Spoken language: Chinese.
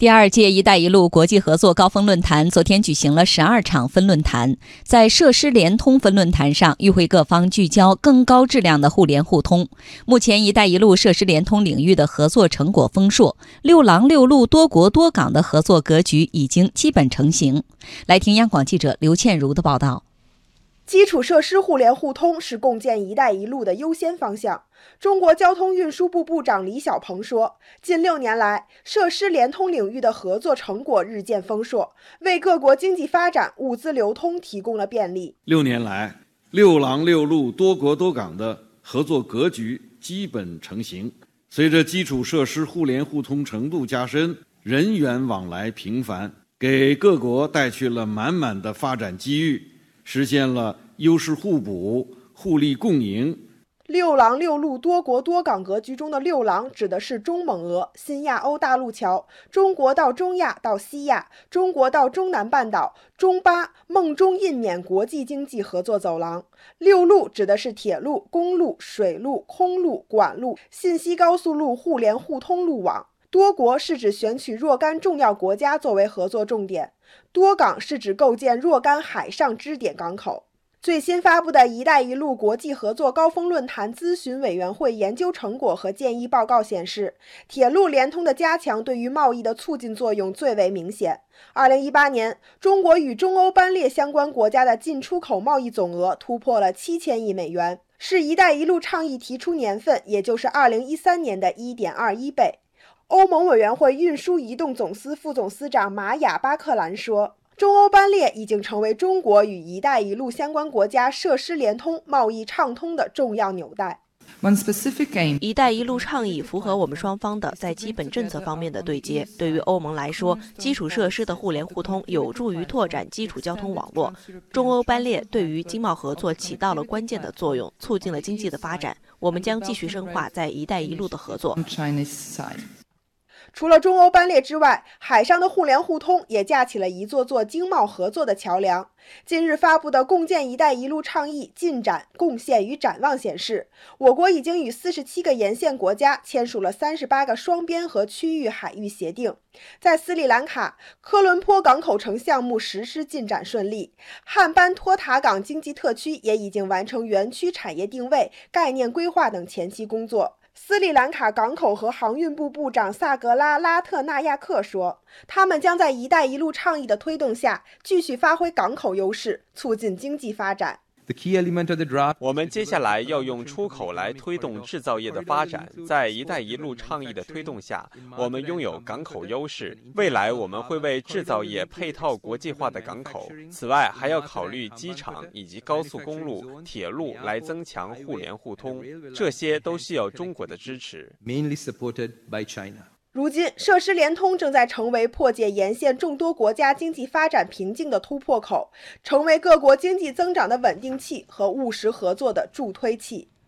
第二届“一带一路”国际合作高峰论坛昨天举行了十二场分论坛，在设施联通分论坛上，与会各方聚焦更高质量的互联互通。目前，“一带一路”设施联通领域的合作成果丰硕，“六廊六路”多国多港的合作格局已经基本成型。来听央广记者刘倩茹的报道。基础设施互联互通是共建“一带一路”的优先方向。中国交通运输部部长李小鹏说：“近六年来，设施联通领域的合作成果日渐丰硕，为各国经济发展、物资流通提供了便利。六年来，六廊六路、多国多港的合作格局基本成型。随着基础设施互联互通程度加深，人员往来频繁，给各国带去了满满的发展机遇。”实现了优势互补、互利共赢。六廊六路多国多港格局中的六廊指的是中蒙俄、新亚欧大陆桥、中国到中亚到西亚、中国到中南半岛、中巴、孟中印缅国际经济合作走廊。六路指的是铁路、公路、水路、空路、管路、信息高速路互联互通路网。多国是指选取若干重要国家作为合作重点，多港是指构建若干海上支点港口。最新发布的一带一路国际合作高峰论坛咨询委员会研究成果和建议报告显示，铁路联通的加强对于贸易的促进作用最为明显。二零一八年，中国与中欧班列相关国家的进出口贸易总额突破了七千亿美元，是一带一路倡议提出年份，也就是二零一三年的一点二一倍。欧盟委员会运输移动总司副总司长玛雅巴克兰说：“中欧班列已经成为中国与‘一带一路’相关国家设施联通、贸易畅通的重要纽带。”“一带一路”倡议符合我们双方的在基本政策方面的对接。对于欧盟来说，基础设施的互联互通有助于拓展基础交通网络。中欧班列对于经贸合作起到了关键的作用，促进了经济的发展。我们将继续深化在“一带一路”的合作。除了中欧班列之外，海上的互联互通也架起了一座座经贸合作的桥梁。近日发布的共建“一带一路”倡议进展、贡献与展望显示，我国已经与四十七个沿线国家签署了三十八个双边和区域海域协定。在斯里兰卡，科伦坡港口城项目实施进展顺利，汉班托塔港经济特区也已经完成园区产业定位、概念规划等前期工作。斯里兰卡港口和航运部部长萨格拉拉特纳亚克说：“他们将在‘一带一路’倡议的推动下，继续发挥港口优势，促进经济发展。”我们接下来要用出口来推动制造业的发展。在“一带一路”倡议的推动下，我们拥有港口优势。未来我们会为制造业配套国际化的港口。此外，还要考虑机场以及高速公路、铁路来增强互联互通。这些都需要中国的支持。如今，设施联通正在成为破解沿线众多国家经济发展瓶颈的突破口，成为各国经济增长的稳定器和务实合作的助推器。